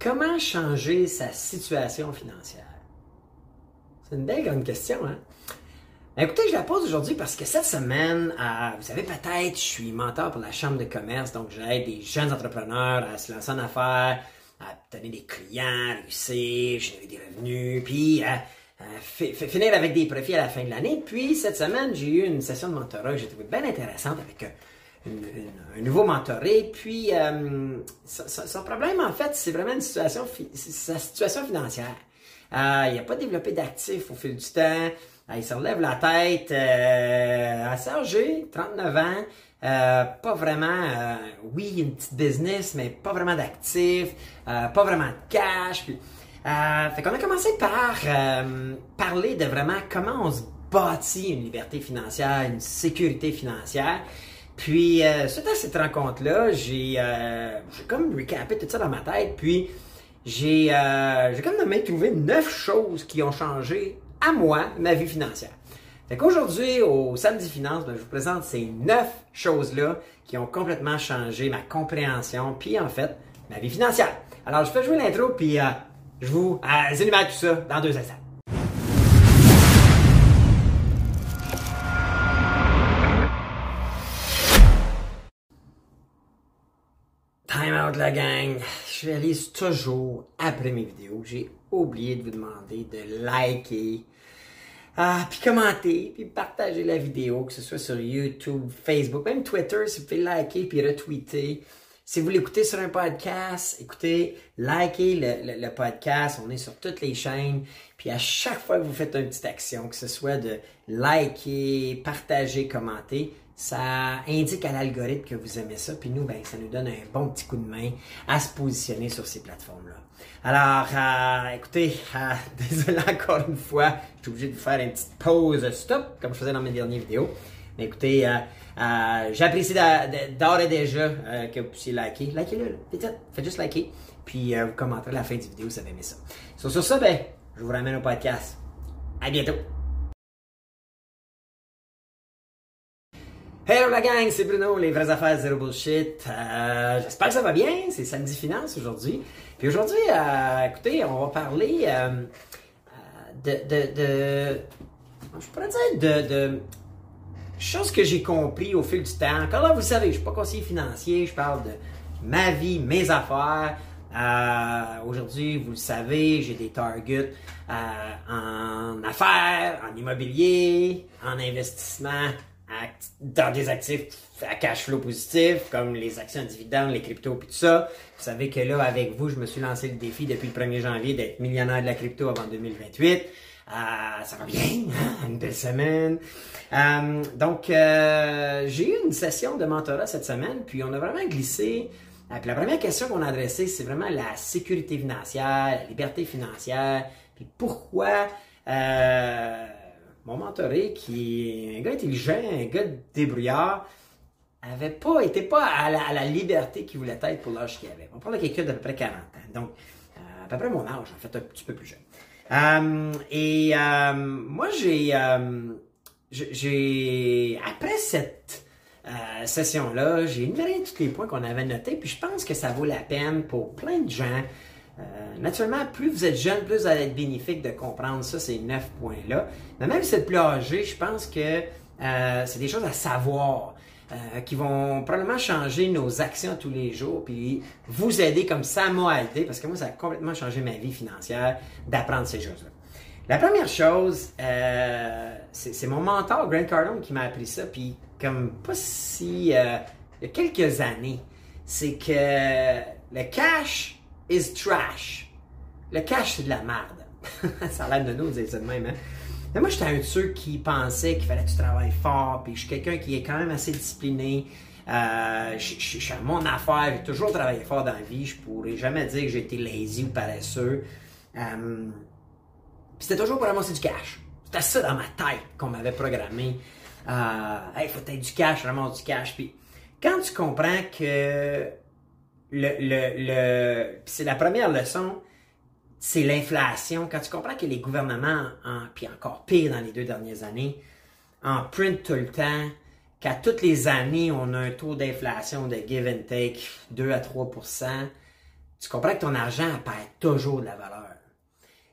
Comment changer sa situation financière? C'est une belle grande question, hein? Ben, écoutez, je la pose aujourd'hui parce que cette semaine, euh, vous savez peut-être, je suis mentor pour la Chambre de commerce, donc j'aide des jeunes entrepreneurs à se lancer en affaires, à obtenir des clients, réussir, générer des revenus, puis à, finir avec des profits à la fin de l'année. Puis cette semaine, j'ai eu une session de mentorat que j'ai trouvé bien intéressante avec euh, un nouveau mentoré. Puis euh, son, problème, en fait, c'est vraiment une situation, sa situation financière. Euh, il n'a pas développé d'actifs au fil du temps. il se relève la tête euh, assez âgé, 39 ans. Euh, pas vraiment, oui, une petite business, mais pas vraiment d'actifs, pas vraiment de cash. Puis, fait qu'on a commencé par parler de vraiment comment on se bâtit une liberté financière, une sécurité financière. Puis, suite à cette rencontre-là, j'ai comme recapé tout ça dans ma tête. Puis, j'ai euh, j'ai comme même trouvé neuf choses qui ont changé à moi ma vie financière. Fait qu'aujourd'hui, au Samedi Finance, ben, je vous présente ces neuf choses-là qui ont complètement changé ma compréhension, puis en fait, ma vie financière. Alors, je fais jouer l'intro, puis euh, je vous euh, tout ça dans deux instants. La gang. Je réalise toujours après mes vidéos j'ai oublié de vous demander de liker, ah, puis commenter, puis partager la vidéo, que ce soit sur YouTube, Facebook, même Twitter, si vous pouvez liker puis retweeter. Si vous l'écoutez sur un podcast, écoutez, likez le, le, podcast. On est sur toutes les chaînes. Puis à chaque fois que vous faites une petite action, que ce soit de liker, partager, commenter, ça indique à l'algorithme que vous aimez ça, puis nous, ben, ça nous donne un bon petit coup de main à se positionner sur ces plateformes-là. Alors, euh, écoutez, euh, désolé encore une fois, je suis obligé de vous faire une petite pause stop, comme je faisais dans mes dernières vidéos. Mais écoutez, euh, j'apprécie d'ores et déjà que vous puissiez liker. Likez-le, faites juste liker, puis vous commenterez à la fin du vidéo si vous avez aimé ça. Sur, sur ça, ben, je vous ramène au podcast. À bientôt! Hello la gang, c'est Bruno, les vraies affaires zéro bullshit. Euh, j'espère que ça va bien, c'est samedi finance aujourd'hui. Puis aujourd'hui, euh, écoutez, on va parler euh, de, je pourrais dire de, de choses que j'ai compris au fil du temps. Encore là, vous savez, je suis pas conseiller financier, je parle de ma vie, mes affaires. aujourd'hui, vous le savez, j'ai des targets en affaires, en immobilier, en investissement dans des actifs à cash flow positif, comme les actions dividendes, les cryptos, puis tout ça. Vous savez que là, avec vous, je me suis lancé le défi depuis le 1er janvier d'être millionnaire de la crypto avant 2028. Euh, ça va bien, hein? une belle semaine. Euh, donc, euh, j'ai eu une session de mentorat cette semaine, puis on a vraiment glissé. puis la première question qu'on a adressée, c'est vraiment la sécurité financière, la liberté financière, puis pourquoi mon mentoré, qui est un gars intelligent, un gars débrouillard, avait pas, était pas à la, liberté qu'il voulait être pour l'âge qu'il avait. On parle de quelqu'un d'à peu près 40 ans. Donc, euh, à peu près mon âge, en fait, un petit peu plus jeune. Euh, et euh, moi, j'ai, j'ai, après cette session-là, j'ai énuméré tous les points qu'on avait notés, puis je pense que ça vaut la peine pour plein de gens euh, naturellement, plus vous êtes jeune, plus vous allez être bénéfique de comprendre ça, ces neuf points-là. Mais même si vous êtes plus âgé, je pense que euh, c'est des choses à savoir. Euh, qui vont probablement changer nos actions tous les jours, puis vous aider comme ça m'a aidé, parce que moi, ça a complètement changé ma vie financière d'apprendre ces choses-là. La première chose, c'est mon mentor, Grant Cardone, qui m'a appris ça, puis comme pas si... il y a quelques années, c'est que le cash is trash. Le cash, c'est de la merde. ça a l'air de nous dire ça de même, hein? Mais moi, j'étais un de ceux qui pensait qu'il fallait que tu travailles fort, puis je suis quelqu'un qui est quand même assez discipliné. Euh, je, suis à mon affaire, j'ai toujours travaillé fort dans la vie. Je pourrais jamais dire que j'ai été lazy ou paresseux. Euh, c'était toujours pour ramasser du cash. C'était ça dans ma tête qu'on m'avait programmé. Euh, hey, faut être du cash, vraiment du cash. Puis quand tu comprends que le, le, le c'est la première leçon, c'est l'inflation. Quand tu comprends que les gouvernements, en, puis encore pire dans les deux dernières années, en print tout le temps, qu'à toutes les années, on a un taux d'inflation de give and take 2 à 3% tu comprends que ton argent perd toujours de la valeur.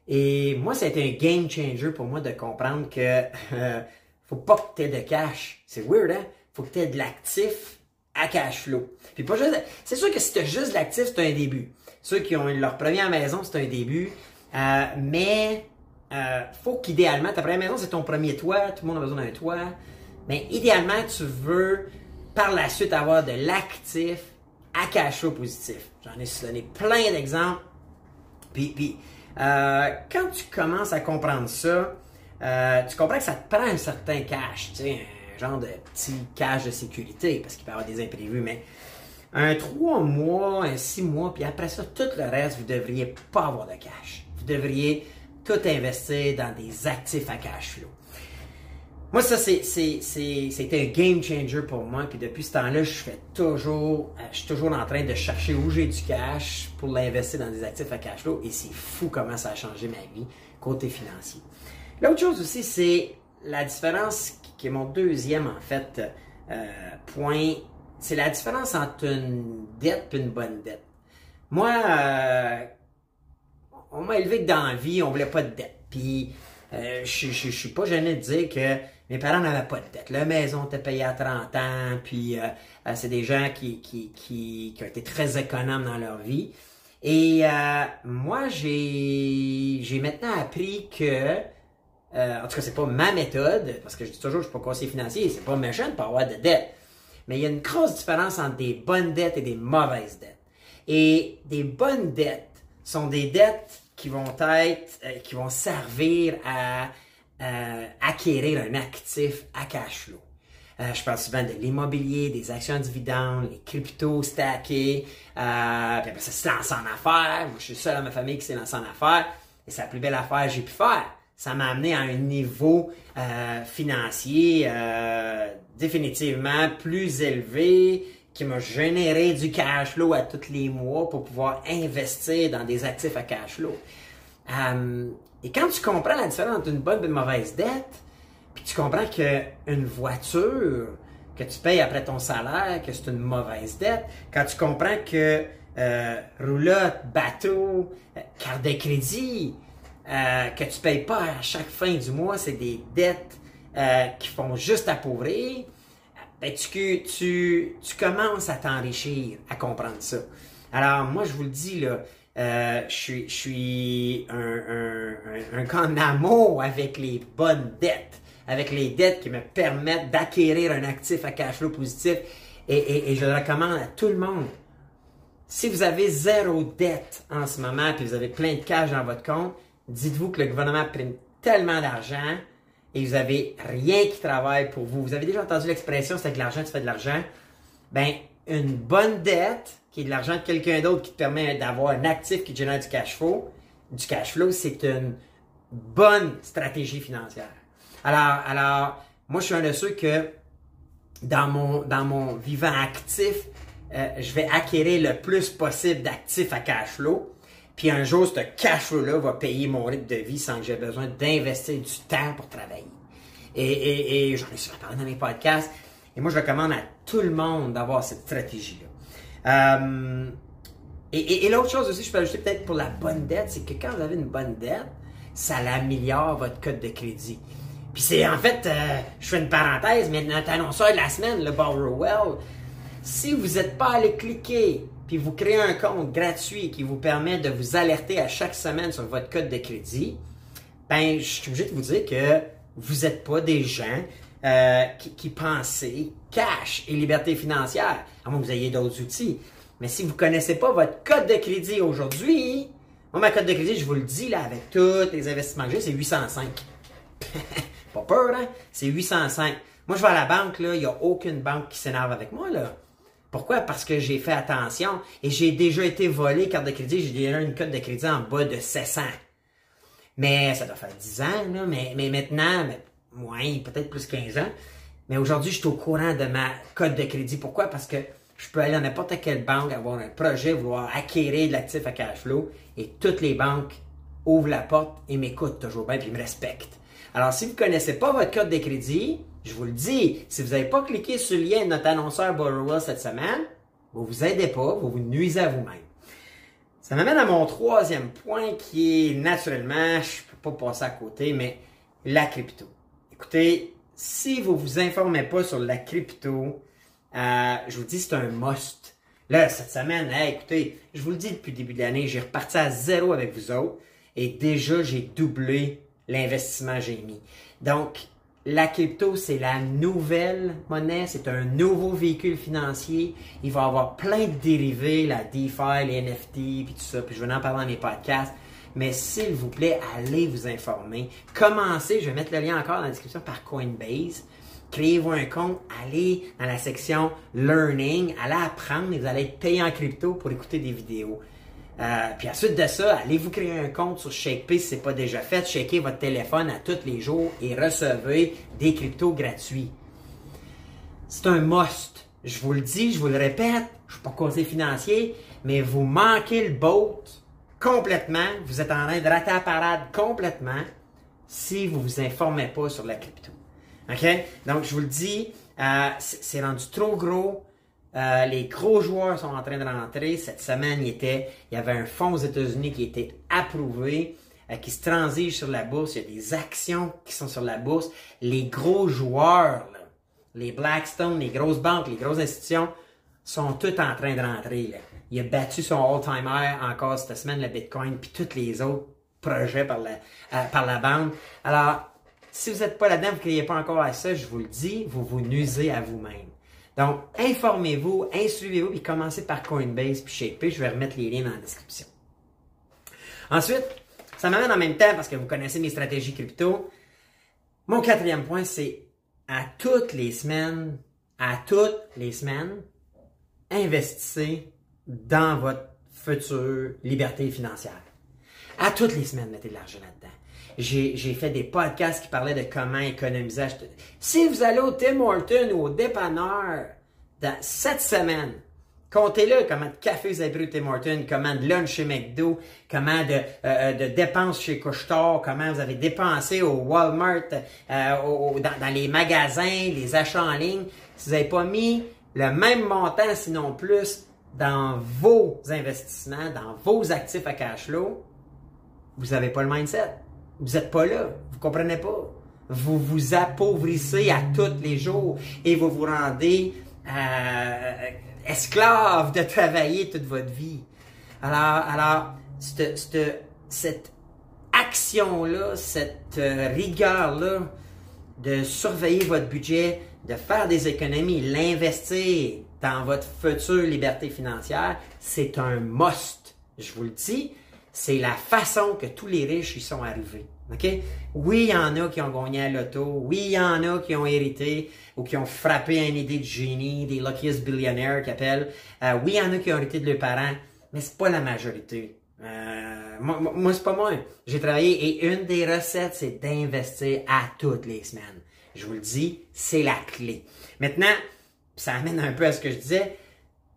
Et moi, ça a été un game changer pour moi de comprendre que euh, faut pas que tu aies de cash. C'est weird, hein? Faut que tu aies de l'actif à cash flow. Puis pas juste. C'est sûr que si tu as juste l'actif, c'est un début. Ceux qui ont leur première maison, c'est un début. Euh, mais euh, faut qu'idéalement, ta première maison, c'est ton premier toit. Tout le monde a besoin d'un toit. Mais idéalement, tu veux par la suite avoir de l'actif à cash flow positif. J'en ai donné plein d'exemples. Puis, puis euh, quand tu commences à comprendre ça, euh, tu comprends que ça te prend un certain cash, tu sais, genre de petit cash de sécurité, parce qu'il peut y avoir des imprévus, mais un trois mois, un six mois, puis après ça, tout le reste, vous devriez pas avoir de cash. Vous devriez tout investir dans des actifs à cash flow. Moi, ça, c'était un game changer pour moi. Puis depuis ce temps-là, je fais toujours, euh, je suis toujours en train de chercher où j'ai du cash pour l'investir dans des actifs à cash flow. Et c'est fou comment ça a changé ma vie côté financier. L'autre chose aussi, c'est la différence qui mon deuxième, en fait, euh, point. C'est la différence entre une dette et une bonne dette. Moi, euh, on m'a élevé que dans la vie, on voulait pas de dette. Puis, je, je, je suis pas gêné de dire que mes parents n'avaient pas de dette. La maison était payée à 30 ans, puis euh, euh, c'est des gens qui, qui, qui, qui, ont été très économes dans leur vie. Et euh, moi, j'ai, j'ai maintenant appris que, en tout cas, c'est pas ma méthode, parce que je dis toujours, je suis pas conseiller financier, c'est pas méchant de pas avoir de dette. Mais il y a une grosse différence entre des bonnes dettes et des mauvaises dettes. Et des bonnes dettes sont des dettes qui vont être, qui vont servir à euh, acquérir un actif à cash flow. Euh, je parle souvent de l'immobilier, des actions dividendes, les cryptos stackés, euh, puis ça se lance en affaires. Moi, je suis seul dans ma famille qui s'est lancé en affaires. Et c'est la plus belle affaire que j'ai pu faire. Ça m'a amené à un niveau euh, financier euh, définitivement plus élevé, qui m'a généré du cash flow à tous les mois pour pouvoir investir dans des actifs à cash flow. Euh, et quand tu comprends la différence entre une bonne et une mauvaise dette, puis tu comprends qu'une voiture que tu payes après ton salaire, que c'est une mauvaise dette, quand tu comprends que euh, roulotte, bateau, euh, carte de crédit, euh, que tu payes pas à chaque fin du mois, c'est des dettes euh, qui font juste appauvrir, ben tu, tu, tu commences à t'enrichir, à comprendre ça. Alors moi, je vous le dis, là, euh, je suis, je suis un, un, un, un amour avec les bonnes dettes, avec les dettes qui me permettent d'acquérir un actif à cash flow positif. Et, et, et, je le recommande à tout le monde. Si vous avez zéro dette en ce moment, puis vous avez plein de cash dans votre compte, dites-vous que le gouvernement prime tellement d'argent et vous avez rien qui travaille pour vous. Vous avez déjà entendu l'expression, c'est que l'argent, tu fais de l'argent. Ben, une bonne dette, qui est de l'argent de quelqu'un d'autre qui te permet d'avoir un actif qui génère du cash flow, du cash flow, c'est une bonne stratégie financière. Alors, alors, moi, je suis un de ceux que dans mon, dans mon vivant actif, euh, je vais acquérir le plus possible d'actifs à cash flow. Puis un jour, ce cash flow-là va payer mon rythme de vie sans que j'ai besoin d'investir du temps pour travailler. Et, et, et j'en ai souvent parlé dans mes podcasts. Et moi, je recommande à tout le monde d'avoir cette stratégie-là. Euh, et, et, l'autre chose aussi, je peux ajouter peut-être pour la bonne dette, c'est que quand vous avez une bonne dette, ça améliore votre code de crédit. Puis c'est en fait, euh, je fais une parenthèse, mais notre annonceur de la semaine, le Borrowell, si vous n'êtes pas allé cliquer, puis vous créez un compte gratuit qui vous permet de vous alerter à chaque semaine sur votre code de crédit, ben, je suis obligé de vous dire que vous n'êtes pas des gens euh, qui, qui cash et liberté financière, à moins que vous ayez d'autres outils. Mais si vous ne connaissez pas votre code de crédit aujourd'hui, moi, ma code de crédit, je vous le dis, là, avec tous les investissements que j'ai, c'est 805. pas peur, hein? C'est 805. Moi, je vais à la banque, là, il n'y a aucune banque qui s'énerve avec moi, là. Pourquoi? Parce que j'ai fait attention et j'ai déjà été volé carte de crédit. J'ai déjà une code de crédit en bas de 700. Mais ça doit faire 10 ans. Mais, mais maintenant, moins, peut-être plus 15 ans. Mais aujourd'hui, je suis au courant de ma code de crédit. Pourquoi? Parce que je peux aller dans n'importe quelle banque, avoir un projet, vouloir acquérir de l'actif à cash flow, et toutes les banques ouvrent la porte et m'écoutent toujours bien, puis me respectent. Alors, si vous ne connaissez pas votre code de crédit, je vous le dis, si vous n'avez pas cliqué sur le lien de notre annonceur Borrowell cette semaine, vous vous aidez pas, vous vous nuisez à vous-même. Ça m'amène à mon troisième point qui est naturellement, je peux pas passer à côté, mais la crypto. Écoutez, si vous vous informez pas sur la crypto, euh, je vous dis c'est un must. Là, cette semaine, écoutez, je vous le dis depuis le début de l'année, j'ai reparti à zéro avec vous autres et déjà j'ai doublé l'investissement que j'ai mis. Donc, la crypto, c'est la nouvelle monnaie, c'est un nouveau véhicule financier. Il va y avoir plein de dérivés, la DeFi, les NFT, puis tout ça. Puis je vais en parler dans mes podcasts. Mais s'il vous plaît, allez vous informer. Commencez, je vais mettre le lien encore dans la description par Coinbase. Créez-vous un compte, allez dans la section Learning, allez apprendre et vous allez être payé en crypto pour écouter des vidéos. Euh, puis ensuite de ça, allez vous créer un compte sur ShakePay si ce n'est pas déjà fait? Shakez votre téléphone à tous les jours et recevez des cryptos gratuits. C'est un must. Je vous le dis, je vous le répète, je ne suis pas conseiller financier, mais vous manquez le boat complètement. Vous êtes en train de rater la parade complètement si vous ne vous informez pas sur la crypto. OK? Donc, je vous le dis, euh, c'est rendu trop gros. Euh, les gros joueurs sont en train de rentrer. Cette semaine, il, était, il y avait un fonds aux États-Unis qui était approuvé, euh, qui se transige sur la bourse. Il y a des actions qui sont sur la bourse. Les gros joueurs, les Blackstone, les grosses banques, les grosses institutions, sont tous en train de rentrer. Il a battu son all-time high encore cette semaine, le Bitcoin, puis tous les autres projets par la, euh, par la bande. Alors, si vous n'êtes pas là-dedans, vous ne criez pas encore à ça, je vous le dis, vous vous nuisez à vous-même. Donc, informez-vous, instruisez-vous, puis commencez par Coinbase, puis ShapePay. Je vais remettre les liens dans la description. Ensuite, ça m'amène en même temps, parce que vous connaissez mes stratégies crypto. Mon quatrième point, c'est à toutes les semaines, à toutes les semaines, investissez dans votre future liberté financière. À toutes les semaines, mettez de l'argent là-dedans. J'ai fait des podcasts qui parlaient de comment économiser. Si vous allez au Tim Horton ou au dépanneur dans cette semaine, comptez-le comment de café vous avez pris au Tim Horton, comment de lunch chez McDo, comment de, euh, de dépenses chez Couchetard, comment vous avez dépensé au Walmart, euh, dans, les magasins, les achats en ligne. Si vous n'avez pas mis le même montant, sinon plus, dans vos investissements, dans vos actifs à cash flow, vous n'avez pas le mindset. Vous n'êtes pas là. Vous comprenez pas. Vous vous appauvrissez à tous les jours et vous vous rendez euh, esclave de travailler toute votre vie. Alors, alors cette, action-là, cette euh, rigueur-là de surveiller votre budget, de faire des économies, l'investir dans votre future liberté financière, c'est un must. Je vous le dis, c'est la façon que tous les riches y sont arrivés. OK? Oui, il y en a qui ont gagné à l'auto. Oui, il y en a qui ont hérité ou qui ont frappé une idée de génie, des luckiest billionaires qu'ils appellent. Euh, oui, il y en a qui ont hérité de leurs parents, mais c'est pas la majorité. Euh, moi, moi c'est pas moi. J'ai travaillé et une des recettes, c'est d'investir à toutes les semaines. Je vous le dis, c'est la clé. Maintenant, ça amène un peu à ce que je disais.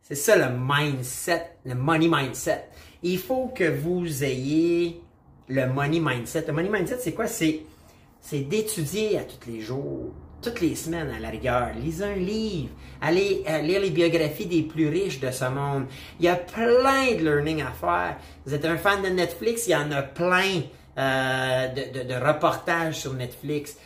C'est ça le mindset, le money mindset il faut que vous ayez le money mindset. Le money mindset, c'est quoi? C'est, c'est d'étudier à tous les jours, toutes les semaines à la rigueur. Lisez un livre. Allez euh, lire les biographies des plus riches de ce monde. Il y a plein de learning à faire. Vous êtes un fan de Netflix, il y en a plein euh, de, reportages sur Netflix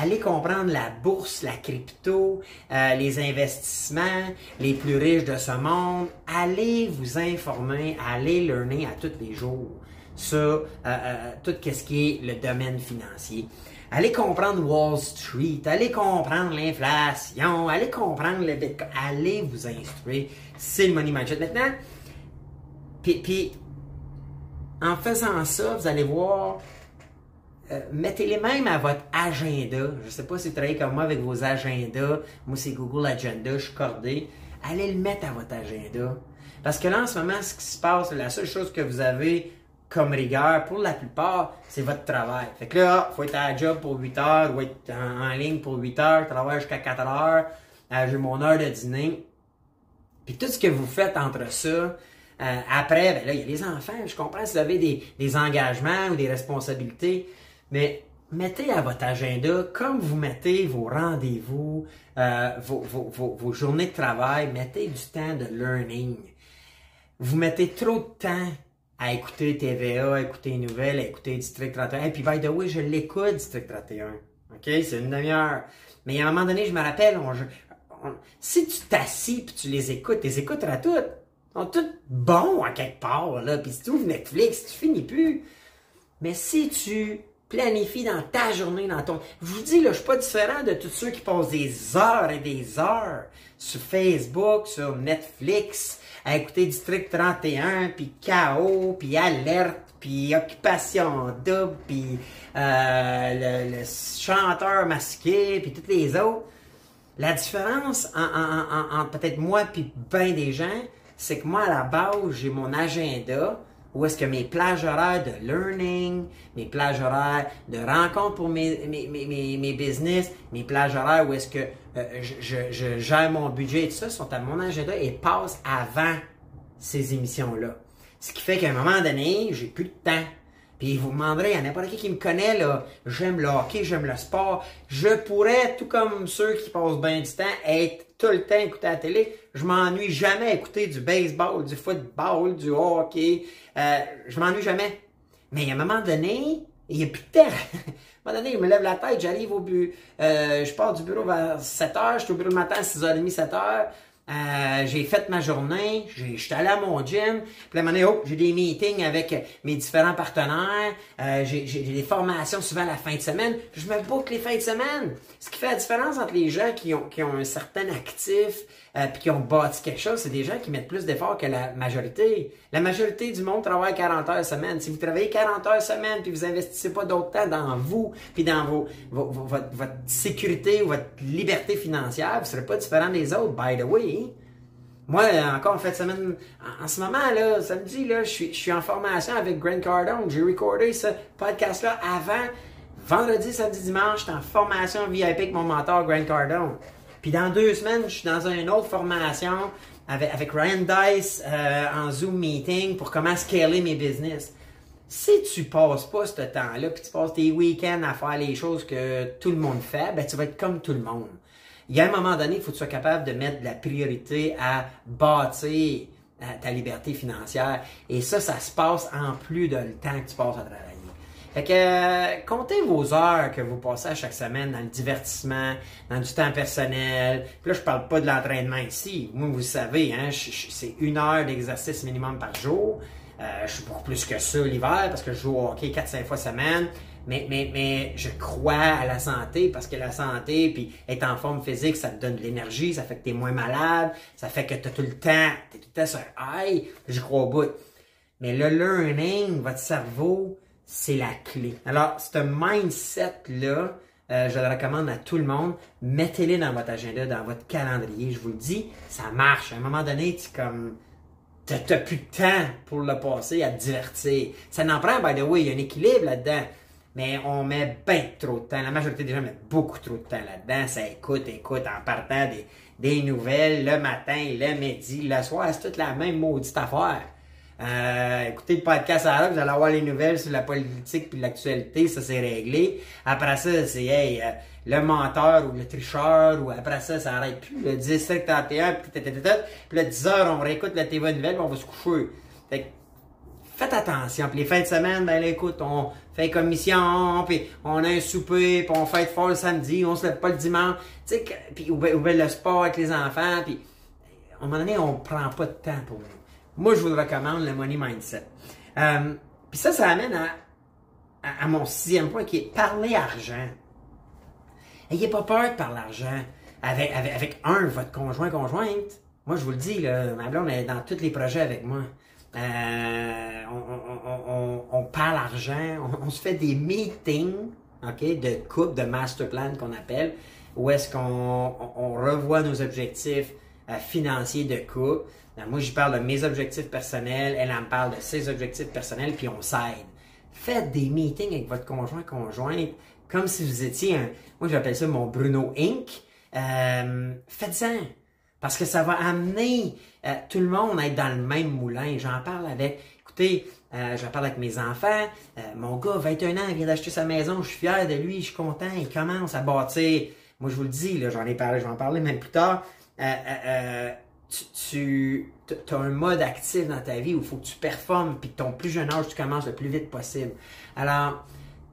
allez comprendre la bourse, la crypto, euh, les investissements, les plus riches de ce monde. Allez vous informer, allez learner à tous les jours sur euh, euh, tout ce qui est le domaine financier. Allez comprendre Wall Street, allez comprendre l'inflation, allez comprendre le Bitcoin, allez vous instruire. C'est le money mindset. Maintenant, puis, en faisant ça, vous allez voir euh, mettez-les même à votre agenda. Je ne sais pas si vous travaillez comme moi avec vos agendas. Moi, c'est Google Agenda, je suis cordé. Allez le mettre à votre agenda. Parce que là, en ce moment, ce qui se passe, la seule chose que vous avez comme rigueur, pour la plupart, c'est votre travail. Fait que là, il faut être à la job pour 8 heures, ou être en, ligne pour 8 heures, travailler jusqu'à 4 heures, euh, j'ai mon heure de dîner. Puis tout ce que vous faites entre ça, euh, après, ben là, il y a les enfants. Je comprends si vous avez des, des engagements ou des responsabilités. Mais mettez à votre agenda, comme vous mettez vos rendez-vous, euh, vos, journées de travail, mettez du temps de learning. Vous mettez trop de temps à écouter TVA, à écouter les nouvelles, à écouter District 31. Et puis, by the way, je l'écoute, District 31. OK? C'est une demi-heure. Mais à un moment donné, je me rappelle, si tu t'assis puis tu les écoutes, tu les écouteras toutes. Ils sont toutes bons à quelque part, là. Puis si tu ouvres Netflix, tu finis plus. Mais si tu planifies dans ta journée, dans ton... Je vous dis, là, je suis pas différent de tous ceux qui passent des heures et des heures sur Facebook, sur Netflix, à écouter District 31, puis KO, puis Alerte, puis Occupation Double, puis euh, le, chanteur masqué, puis toutes les autres. La différence entre peut-être moi puis ben des gens, c'est que moi, à la base, j'ai mon agenda où est-ce que mes plages horaires de learning, mes plages horaires de rencontres pour mes, mes, mes, mes business, mes plages horaires où est-ce que euh, je, je, gère mon budget et tout ça sont à mon agenda et passent avant ces émissions-là. Ce qui fait qu'à un moment donné, j'ai plus de temps. Puis vous demanderez à n'importe qui qui me connaît, là, j'aime le hockey, j'aime le sport. Je pourrais, tout comme ceux qui passent bien du temps, être tout le temps écouté à la télé. Je m'ennuie jamais à écouter du baseball, du football, du hockey. Euh, je m'ennuie jamais. Mais à un moment donné, il n'y a plus de temps. à un moment donné, je me lève la tête, j'arrive au bureau, euh, je pars du bureau vers 7 h, je suis au bureau le matin à 6h30, 7 h. Euh, j'ai fait ma journée, j'étais allé à mon gym, puis à un oh, j'ai des meetings avec mes différents partenaires, euh, j'ai des formations souvent la fin de semaine, je me boucle les fins de semaine. Ce qui fait la différence entre les gens qui ont, qui ont un certain actif, euh, puis qui ont bâti quelque chose, c'est des gens qui mettent plus d'efforts que la majorité. La majorité du monde travaille 40 heures semaine. Si vous travaillez 40 heures semaine, puis vous investissez pas d'autre temps dans vous, puis dans vos, votre, votre, sécurité ou votre liberté financière, vous serez pas différent des autres, by the way. Moi, encore en fait semaine, en, ce moment, là, samedi, là, je suis, je suis en formation avec Grant Cardone. J'ai recordé ce podcast-là avant. Vendredi, samedi, dimanche, j'étais en formation VIP avec mon mentor Grant Cardone. Puis dans deux semaines, je suis dans une autre formation avec, Ryan Dice euh, en Zoom meeting pour comment scaler mes business. Si tu passes pas ce temps-là, puis tu passes tes week-ends à faire les choses que tout le monde fait, ben tu vas être comme tout le monde. Il y a un moment donné, il faut que tu sois capable de mettre de la priorité à bâtir euh, ta liberté financière. Et ça, ça se passe en plus de le temps que tu passes à travailler. Fait que euh, comptez vos heures que vous passez à chaque semaine dans le divertissement, dans du temps personnel. Puis là, je parle pas de l'entraînement ici. Moi, vous savez, hein, c'est une heure d'exercice minimum par jour. Euh, je suis beaucoup plus que ça l'hiver parce que je joue au hockey 4-5 fois semaine. Mais, mais, mais je crois à la santé parce que la santé, puis être en forme physique, ça te donne de l'énergie, ça fait que tu es moins malade, ça fait que tu as tout le temps, tu tout le temps sur aïe, je crois au bout. Mais le learning, votre cerveau, c'est la clé. Alors, ce mindset-là, euh, je le recommande à tout le monde. Mettez-le dans votre agenda, dans votre calendrier. Je vous le dis, ça marche. À un moment donné, tu comme. T'as plus de temps pour le passer à te divertir. Ça n'en prend, by the way, il y a un équilibre là-dedans. Mais on met bien trop de temps. La majorité des gens mettent beaucoup trop de temps là-dedans. Ça écoute, écoute, en partant des, des nouvelles le matin, le midi, le soir. C'est toute la même maudite affaire. Euh, écoutez le podcast à vous allez avoir les nouvelles sur la politique puis l'actualité, ça c'est réglé. Après ça, c'est hey, euh, le menteur ou le tricheur, ou après ça, ça arrête plus. Le 17, 31, puis puis le 10 heures, on réécoute la TV nouvelle, puis on va se coucher. Fait faites attention. Puis les fins de semaine, ben là, écoute, on fait commission, puis on a un souper, puis on fait fort le samedi, on se lève pas le dimanche. Tu sais, puis ou, le sport avec les enfants, puis à un moment donné, on prend pas de temps pour. Moi, je vous le recommande, le Money Mindset. Euh, Puis ça, ça amène à, à, mon sixième point qui est parler argent. Ayez pas peur de parler argent avec, avec, avec, un, votre conjoint, conjointe. Moi, je vous le dis, là, ma blonde est dans tous les projets avec moi. Euh, on, on, on, parle argent, on, se fait des meetings ok, de couple, de master plan qu'on appelle, où est-ce qu'on revoit nos objectifs euh, financiers de couple. Moi, je parle de mes objectifs personnels, elle en parle de ses objectifs personnels, puis on s'aide. Faites des meetings avec votre conjoint, conjointe, comme si vous étiez un, moi j'appelle ça mon Bruno Inc. Euh, faites-en. Parce que ça va amener euh, tout le monde à être dans le même moulin. J'en parle avec, écoutez, euh, j'en parle avec mes enfants. Euh, mon gars, 21 ans, il vient d'acheter sa maison, je suis fier de lui, je suis content, il commence à bâtir. Moi, je vous le dis, j'en ai parlé, je vais en parler même plus tard. Tu, tu as un mode actif dans ta vie où il faut que tu performes, puis ton plus jeune âge, tu commences le plus vite possible. Alors,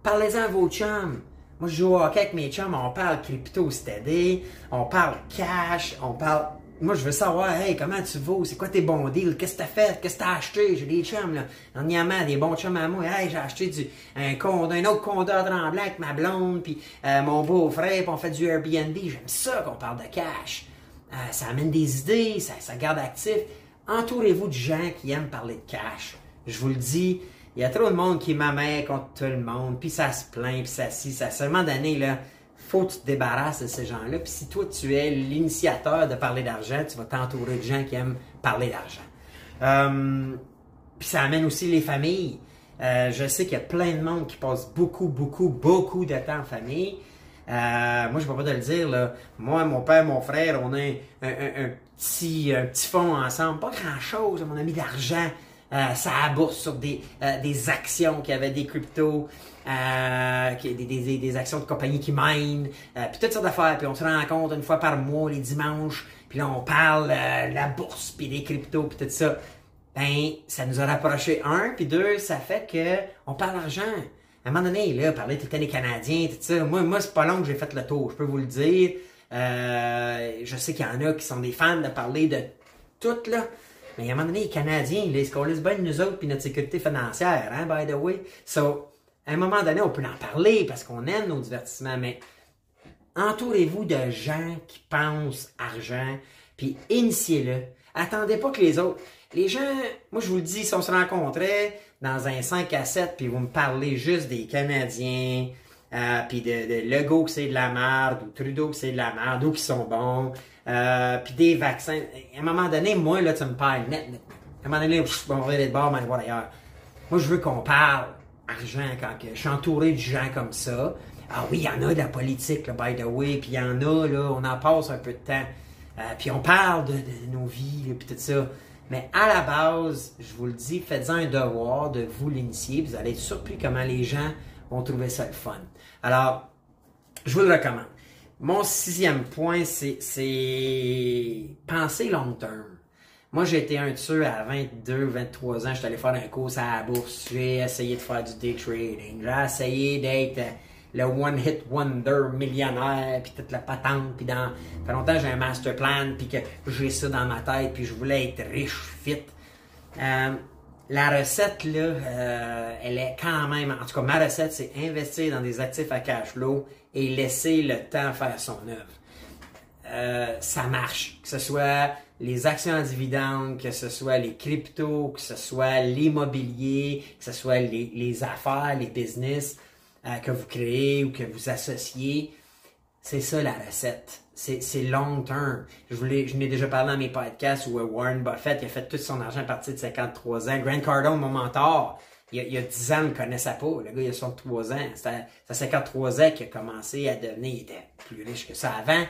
parlez-en à vos chums. Moi, je joue au hockey avec mes chums, on parle crypto steady, on parle cash, on parle... Moi, je veux savoir, hey, comment tu vaux? C'est quoi tes bons deals? Qu'est-ce que t'as fait? Qu'est-ce que t'as acheté? J'ai des chums, là. Dernièrement, des bons chums à moi. Hey, j'ai acheté du, un, condo, autre condor tremblant avec ma blonde, puis euh, mon beau-frère, puis on fait du Airbnb. J'aime ça qu'on parle de cash. Euh, ça amène des idées, ça, garde actif. Entourez-vous de gens qui aiment parler de cash. Je vous le dis, il y a trop de monde qui m'amène contre tout le monde, puis ça se plaint, puis ça si, ça seulement donné là, faut que tu te débarrasses de ces gens-là. Puis si toi tu es l'initiateur de parler d'argent, tu vas t'entourer de gens qui aiment parler d'argent. Euh, puis ça amène aussi les familles. Euh, je sais qu'il y a plein de monde qui passe beaucoup, beaucoup, beaucoup de temps en famille. Euh, moi, je ne peux pas te le dire. Là. Moi, mon père, mon frère, on a un, petit, un petit fonds ensemble. Pas grand-chose, mon ami d'argent. Euh, ça a bourse sur des, euh, des actions qui avaient des cryptos, euh, des, des, des, actions de compagnies qui minent, euh, puis toutes sortes d'affaires. Puis on se rencontre une fois par mois, les dimanches, puis là on parle de la bourse, puis des cryptos, puis tout ça. Ben, ça nous a rapproché un, puis deux, ça fait que on parle argent. À un moment donné, là, parler tout le temps des Canadiens, tout ça. Moi, moi c'est pas long que j'ai fait le tour, je peux vous le dire. je sais qu'il y en a qui sont des fans de parler de tout, là. Mais à un moment donné, les Canadiens, ils se connaissent bien nous autres puis notre sécurité financière, hein, by the way. So, à un moment donné, on peut en parler parce qu'on aime nos divertissements, mais entourez-vous de gens qui pensent argent, puis initiez-le. Attendez pas que les autres. Les gens, moi je vous le dis, si on se rencontrait dans un 5 à 7, puis vous me parlez juste des Canadiens, euh, puis de, de Legault que c'est de la merde, ou Trudeau que c'est de la merde, ou qui sont bons, euh, puis des vaccins. À un moment donné, moi, là, tu me parles net, net. À un moment donné, je vais revenir de bord, mais voir ailleurs. Moi, je veux qu'on parle argent quand que je suis entouré de gens comme ça. Ah oui, il y en a de la politique, là, by the way, puis il y en a, là, on en passe un peu de temps. Euh, puis on parle de, nos vies, puis tout ça. Mais à la base, je vous le dis, faites-en un devoir de vous l'initier. Vous allez être surpris comment les gens vont trouver ça le fun. Alors, je vous le recommande. Mon sixième point, c'est penser long terme. Moi, j'ai été un de à 22, 23 ans. J'étais allé faire un cours à la bourse. J'ai essayé de faire du day trading. J'ai essayé d'être le one hit wonder millionnaire, puis toute la patente, puis dans... Fait longtemps j'ai un master plan, puis que j'ai ça dans ma tête, puis je voulais être riche, fit. Euh, la recette, là, euh, elle est quand même, en tout cas, ma recette, c'est investir dans des actifs à cash flow et laisser le temps faire son œuvre. Euh, ça marche. Que ce soit les actions en dividendes, que ce soit les cryptos, que ce soit l'immobilier, que ce soit les, affaires, les business euh, que vous créez ou que vous associez. C'est ça la recette c'est long term. Je voulais, je n'ai déjà parlé dans mes podcasts où Warren Buffett a fait tout son argent à partir de 53 ans. Grant Cardone, mon mentor, il y a, il y a 10 ans, ne connaissait pas. Le gars, il a 63 ans. C'était à 53 ans qu'il a commencé à devenir, il était plus riche que ça avant,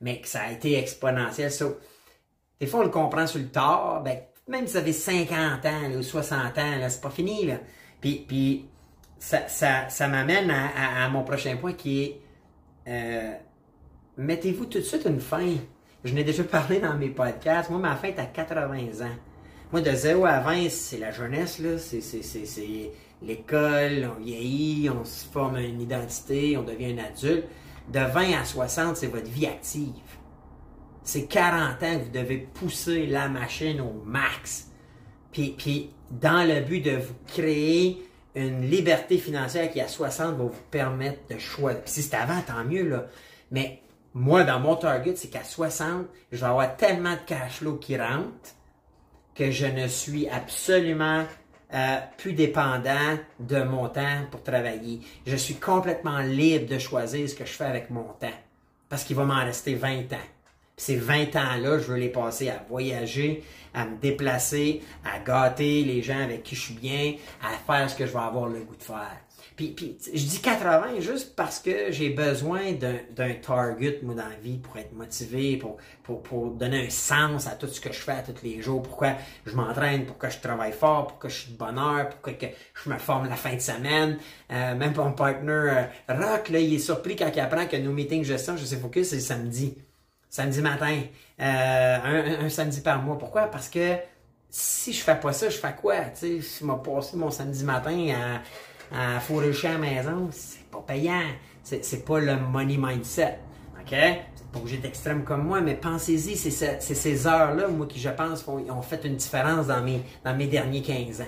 mais que ça a été exponentiel. des fois, on le comprend sur le tard. Ben, même si vous avez 50 ans ou 60 ans, c'est pas fini. Là. Puis, puis ça, ça, ça m'amène à, mon prochain point qui est... Euh, mettez-vous tout de suite une fin. Je n'ai déjà parlé dans mes podcasts. Moi, ma fin est à 80 ans. Moi, de 0 à 20, c'est la jeunesse, là. C'est, l'école, on vieillit, on se forme une identité, on devient un adulte. De 20 à 60, c'est votre vie active. C'est 40 ans que vous devez pousser la machine au max. Puis, puis dans le but de vous créer une liberté financière qui, à 60, va vous permettre de choisir. Si c'est avant, tant mieux, là. Mais moi, dans mon target, c'est qu'à 60, je vais avoir tellement de cash flow qui rentre que je ne suis absolument euh, plus dépendant de mon temps pour travailler. Je suis complètement libre de choisir ce que je fais avec mon temps. Parce qu'il va m'en rester 20 ans. Ces 20 ans-là, je veux les passer à voyager, à me déplacer, à gâter les gens avec qui je suis bien, à faire ce que je vais avoir le goût de faire. Puis, je dis 80 juste parce que j'ai besoin d'un target, moi, dans la vie, pour être motivé, pour, pour, donner un sens à tout ce que je fais tous les jours, pourquoi je m'entraîne, pourquoi je travaille fort, pourquoi je suis de bonne heure, pourquoi que je me forme la fin de semaine. Euh, même mon partner euh, Rock, là, il est surpris quand il apprend que nos meetings gestion, je sais focus, c'est samedi. Samedi matin, euh, un, samedi par mois. Pourquoi? Parce que si je fais pas ça, je fais quoi? Tu sais, si je passé mon samedi matin à, à fourrer le à la maison, c'est pas payant. C'est pas le money mindset. OK? Pas obligé d'extrême comme moi, mais pensez-y, c'est ces heures-là, moi, qui je pense ont, fait une différence dans mes, dans mes derniers 15 ans.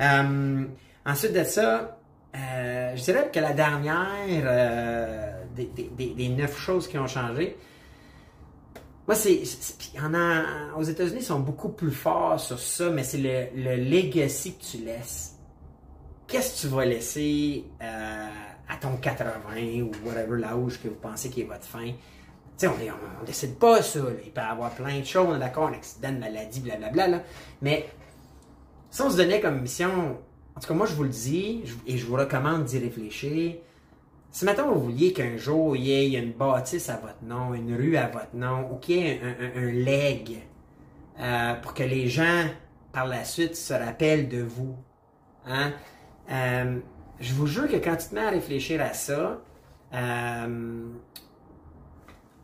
Euh, ensuite de ça, euh, je dirais que la dernière euh, des, neuf choses qui ont changé, moi, c'est. aux États-Unis, ils sont beaucoup plus forts sur ça, mais c'est le, le legacy que tu laisses. Qu'est-ce que tu vas laisser à ton 80 ou whatever l'âge que vous pensez qui est votre fin? Tu sais, on ne décide pas ça. Il peut y avoir plein de choses, on est d'accord, un accident, une maladie, blablabla. Là. Mais si on se donnait comme mission en tout cas, moi, je vous le dis, et je vous recommande d'y réfléchir. Si maintenant vous vouliez qu'un jour il y ait une bâtisse à votre nom, une rue à votre nom, ou qu'il y ait un, leg euh, pour que les gens, par la suite, se rappellent de vous, hein? Euh, je vous jure que quand tu te mets à réfléchir à ça, euh,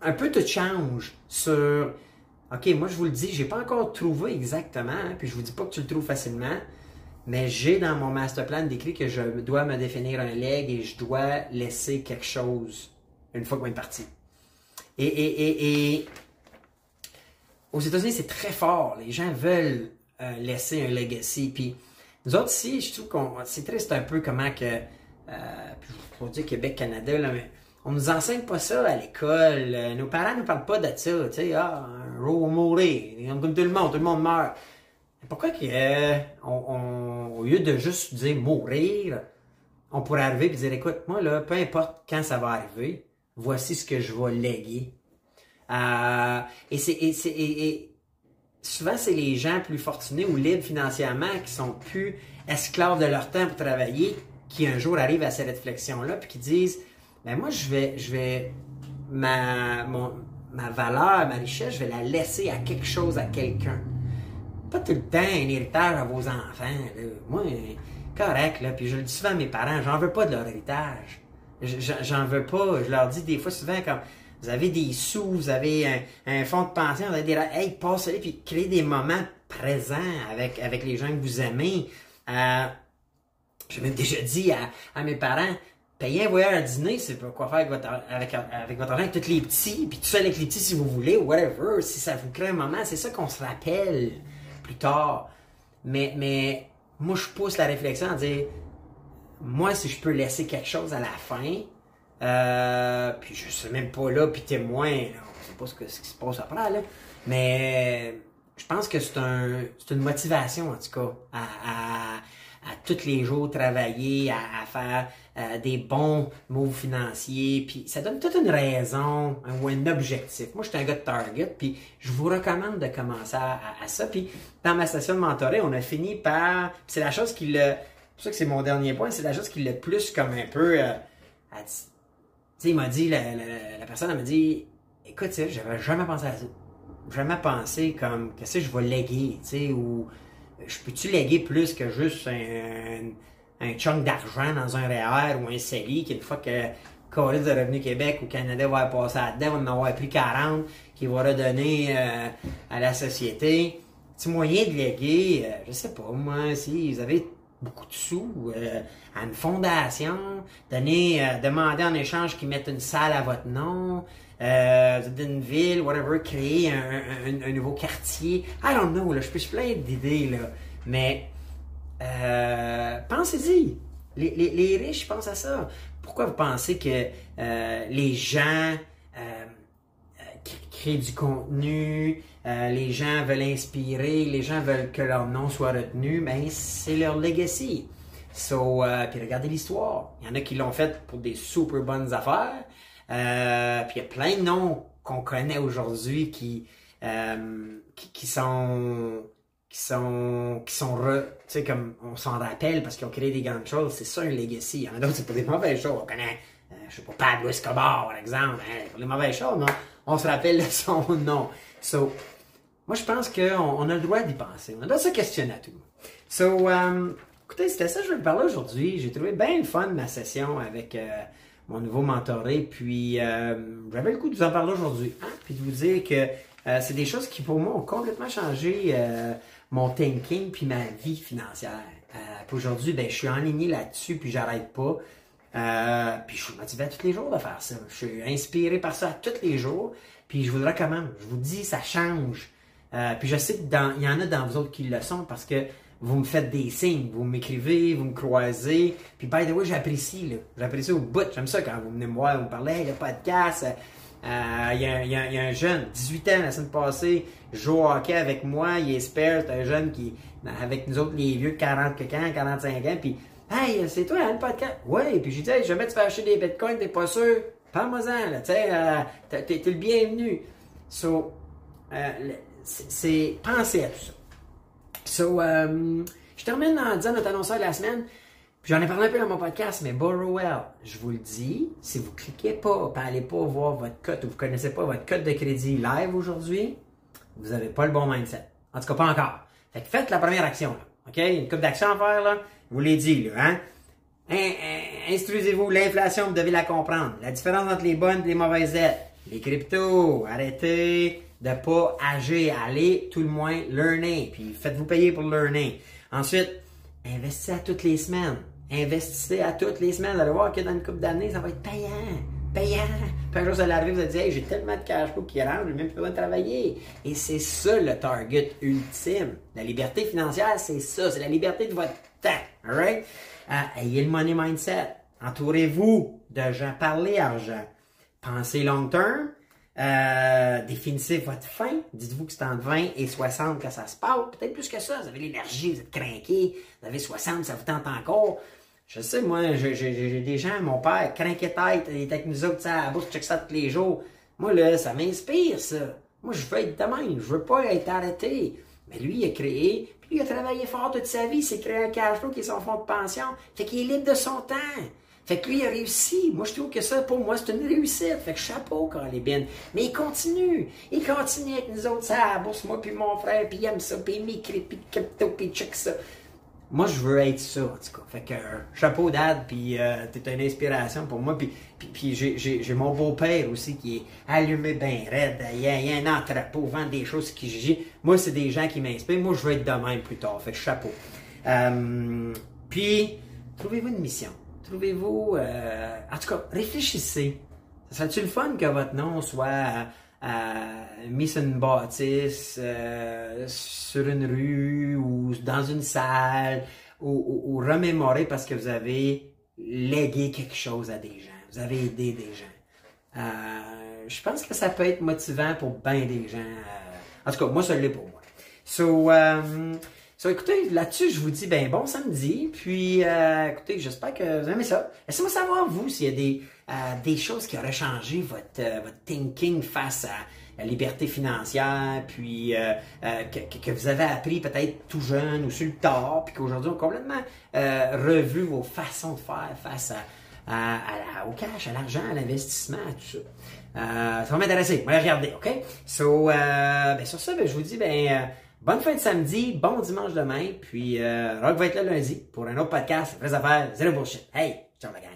un peu te change sur OK, moi je vous le dis, j'ai pas encore trouvé exactement, hein, puis je vous dis pas que tu le trouves facilement, mais j'ai dans mon master plan décrit que je dois me définir un leg et je dois laisser quelque chose une fois qu'on est parti. Et, et, et, aux États-Unis, c'est très fort. Les gens veulent euh, laisser un legacy. Puis nous autres ici, je trouve qu'on c'est triste un peu comment que euh, je dire Québec, Canada, là, mais on nous enseigne pas ça à l'école. Euh, nos parents nous parlent pas de ça. Tu sais, ah, un mourir, comme tout le monde, tout le monde meurt. Pourquoi qu'on on, au lieu de juste dire mourir, on pourrait arriver et dire écoute, moi là, peu importe quand ça va arriver, voici ce que je vais léguer. Euh, et c'est souvent c'est les gens plus fortunés ou libres financièrement qui sont plus esclaves de leur temps pour travailler qui un jour arrivent à cette réflexion là puis qui disent ben moi je vais je vais ma ma valeur, ma richesse, je vais la laisser à quelque chose, à quelqu'un pas tout le temps un héritage à vos enfants. Moi, correct, là. Puis je le dis souvent à mes parents, j'en veux pas de leur héritage. J'en veux pas. Je leur dis des fois souvent comme vous avez des sous, vous avez un, fonds de pension, vous avez des hey, passez puis créez des moments présents avec, avec les gens que vous aimez. Euh, J'ai même déjà dit à, mes parents, payer un voyage à dîner, c'est pas quoi faire avec votre, avec, avec votre avec tous les petits, puis tout seul avec les petits si vous voulez, whatever, si ça vous crée un moment, c'est ça qu'on se rappelle plus tard. Mais, mais moi, je pousse la réflexion à dire, moi, si je peux laisser quelque chose à la fin, euh, puis je suis même pas là, puis témoin, on sait pas ce, que, ce qui se passe après, là, mais je pense que c'est un, une motivation, en tout cas, à tous les jours travailler, à, faire euh, des bons moves financiers, puis ça donne toute une raison ou un objectif. Moi, je suis un gars de Target, puis je vous recommande de commencer à, ça. Puis dans ma session de mentorat, on a fini par... C'est la chose qui le... C'est pour ça que c'est mon dernier point, c'est la chose qui le plus comme un peu... Euh, tu sais, il m'a dit, la, la, personne m'a dit, écoute, j'avais jamais pensé à ça. Jamais pensé comme, qu'est-ce que je vais léguer, tu sais, ou je peux-tu léguer plus que juste un, un chunk d'argent dans un REER ou un CELI qu'une fois que Coris de Revenu Québec ou Canada va passer là-dedans, on en avoir pris 40 qui va redonner euh, à la société? C'est moyen de léguer, euh, je sais pas, moi, si vous avez beaucoup de sous euh, à une fondation, donner, demander en échange qu'ils mettent une salle à votre nom, euh, d'une ville, whatever, créer un, nouveau quartier. I don't know, là, je peux plein d'idées, là. Mais euh, pensez-y. Les, riches pensent à ça. Pourquoi vous pensez que euh, les gens créent du contenu, les gens veulent inspirer, les gens veulent que leur nom soit retenu, ben c'est leur legacy. So, puis regardez l'histoire. Il y en a qui l'ont fait pour des super bonnes affaires. Euh, puis il y a plein de noms qu'on connaît aujourd'hui qui, euh, qui, sont qui sont qui sont tu sais comme on s'en rappelle parce qu'ils ont créé des grandes choses c'est ça un legacy il y en a d'autres c'est pas des mauvaises choses on connaît euh, je sais pas Pablo Escobar par exemple hein, pour les mauvaises choses non on se rappelle de son nom so moi je pense qu'on on a le droit d'y penser on de se questionner à tout so um, écoutez c'était ça que je vous parler aujourd'hui j'ai trouvé bien le fun ma session avec mon nouveau mentoré. Puis j'avais le coup de vous en parler aujourd'hui, hein, puis de vous dire que c'est des choses qui pour moi ont complètement changé mon thinking puis ma vie financière. puis aujourd'hui, ben, je suis enligné là-dessus, puis j'arrête pas. Euh, puis je suis motivé à tous les jours de faire ça. Je suis inspiré par ça tous les jours. Puis je vous le recommande. Je vous dis, ça change. Euh, puis je sais qu'il y en a dans vous autres qui le sont parce que vous me faites des signes, vous m'écrivez, vous me croisez. Puis by the way, j'apprécie, là. J'apprécie au bout. J'aime ça quand vous venez me voir, vous me parlez, hey, le podcast. Euh, il y, a, y, y, a, un jeune, 18 ans la semaine passée, joue au hockey avec moi, il est c'est un jeune qui, avec nous autres, les vieux de 40 ans, 45 ans, puis Hey, c'est toi, hein, le podcast? Ouais, puis j'ai dit, hey, jamais tu vas acheter des bitcoins, t'es pas sûr? Parle-moi-en, là, tu sais, euh, t'es, le bienvenu. So, euh, c'est penser à tout ça. So, euh, je termine en disant notre annonceur de la semaine, j'en ai parlé un peu dans mon podcast, mais Borrowell, je vous le dis, si vous cliquez pas, pas allez pas voir votre code ou vous connaissez pas votre code de crédit live aujourd'hui, vous avez pas le bon mindset. En tout cas, pas encore. Fait que faites la première action. OK? Une coupe d'action à faire, là vous l'ai dit, là, hein? Instruisez-vous, l'inflation, vous devez la comprendre. La différence entre les bonnes et les mauvaises dettes. Les cryptos, arrêtez de pas agir, allez tout le moins learning, puis faites-vous payer pour learning. Ensuite, investissez à toutes les semaines. Investissez à toutes les semaines. Vous allez voir que dans une couple d'années, ça va être payant. Payant. Puis un jour, vous allez arriver, vous allez dire, hey, j'ai tellement de cash flow qui rentre, j'ai même plus besoin de travailler. Et c'est ça le target ultime. La liberté financière, c'est ça. C'est la liberté de votre Alright? Euh, ayez le money mindset. Entourez-vous de gens. Parlez argent. Pensez long term. Euh, définissez votre fin. Dites-vous que c'est entre 20 et 60 que ça se passe. Peut-être plus que ça. Vous avez l'énergie, vous êtes craqué. Vous avez 60, ça vous tente encore. Je sais, moi, j'ai des gens, mon père, craqué tête, il était avec nous autres, à la bouche, check ça tous les jours. Moi, là, ça m'inspire, ça. Moi, je veux être de même. Je veux pas être arrêté. Mais lui, il a créé il a travaillé fort toute sa vie, s'est créé un cash flow qui est son fonds de pension. Fait qu'il est libre de son temps. Fait que lui, il a réussi. Moi, je trouve que ça, pour moi, c'est une réussite. Fait que chapeau, bien. Mais il continue. Il continue avec nous autres, ça, bourse, moi, puis mon frère, puis il aime ça, puis il m'écrit, puis crypto, puis check ça. Moi, je veux être ça, en tout cas. Fait que, euh, chapeau dad, puis euh, t'es une inspiration pour moi. Puis, j'ai mon beau-père aussi qui est allumé bien raide. Il y, a, y, a, un entrepôt, vend des choses qui. Moi, c'est des gens qui m'inspirent. Moi, je veux être de même plus tard. Fait que chapeau. Euh, puis, trouvez-vous une mission? Trouvez-vous... Euh, en tout cas, réfléchissez. Ça serait-tu le fun que votre nom soit euh, mis sur une bâtisse, euh, sur une rue ou dans une salle, ou, remémorer parce que vous avez légué quelque chose à des gens, vous avez aidé des gens. Euh, je pense que ça peut être motivant pour bien des gens. en tout cas, moi, ça l'est pour moi. So, So, écoutez, là-dessus, je vous dis, ben bon samedi. Puis, écoutez, j'espère que vous aimez ça. Laissez-moi savoir, vous, s'il y a des, des choses qui auraient changé votre, euh, votre thinking face à la liberté financière, puis euh, euh, que, que, vous avez appris peut-être tout jeune ou sur le tard, puis qu'aujourd'hui on a complètement revu vos façons de faire face à, à, au cash, à l'argent, à l'investissement, à tout ça. ça va m'intéresser. On va regarder, OK? So, ben, sur ça, ben, je vous dis, ben, bonne fin de samedi, bon dimanche demain, puis Rock va être là lundi pour un autre podcast, Vraies affaires, zéro bullshit. Hey, ciao la gang!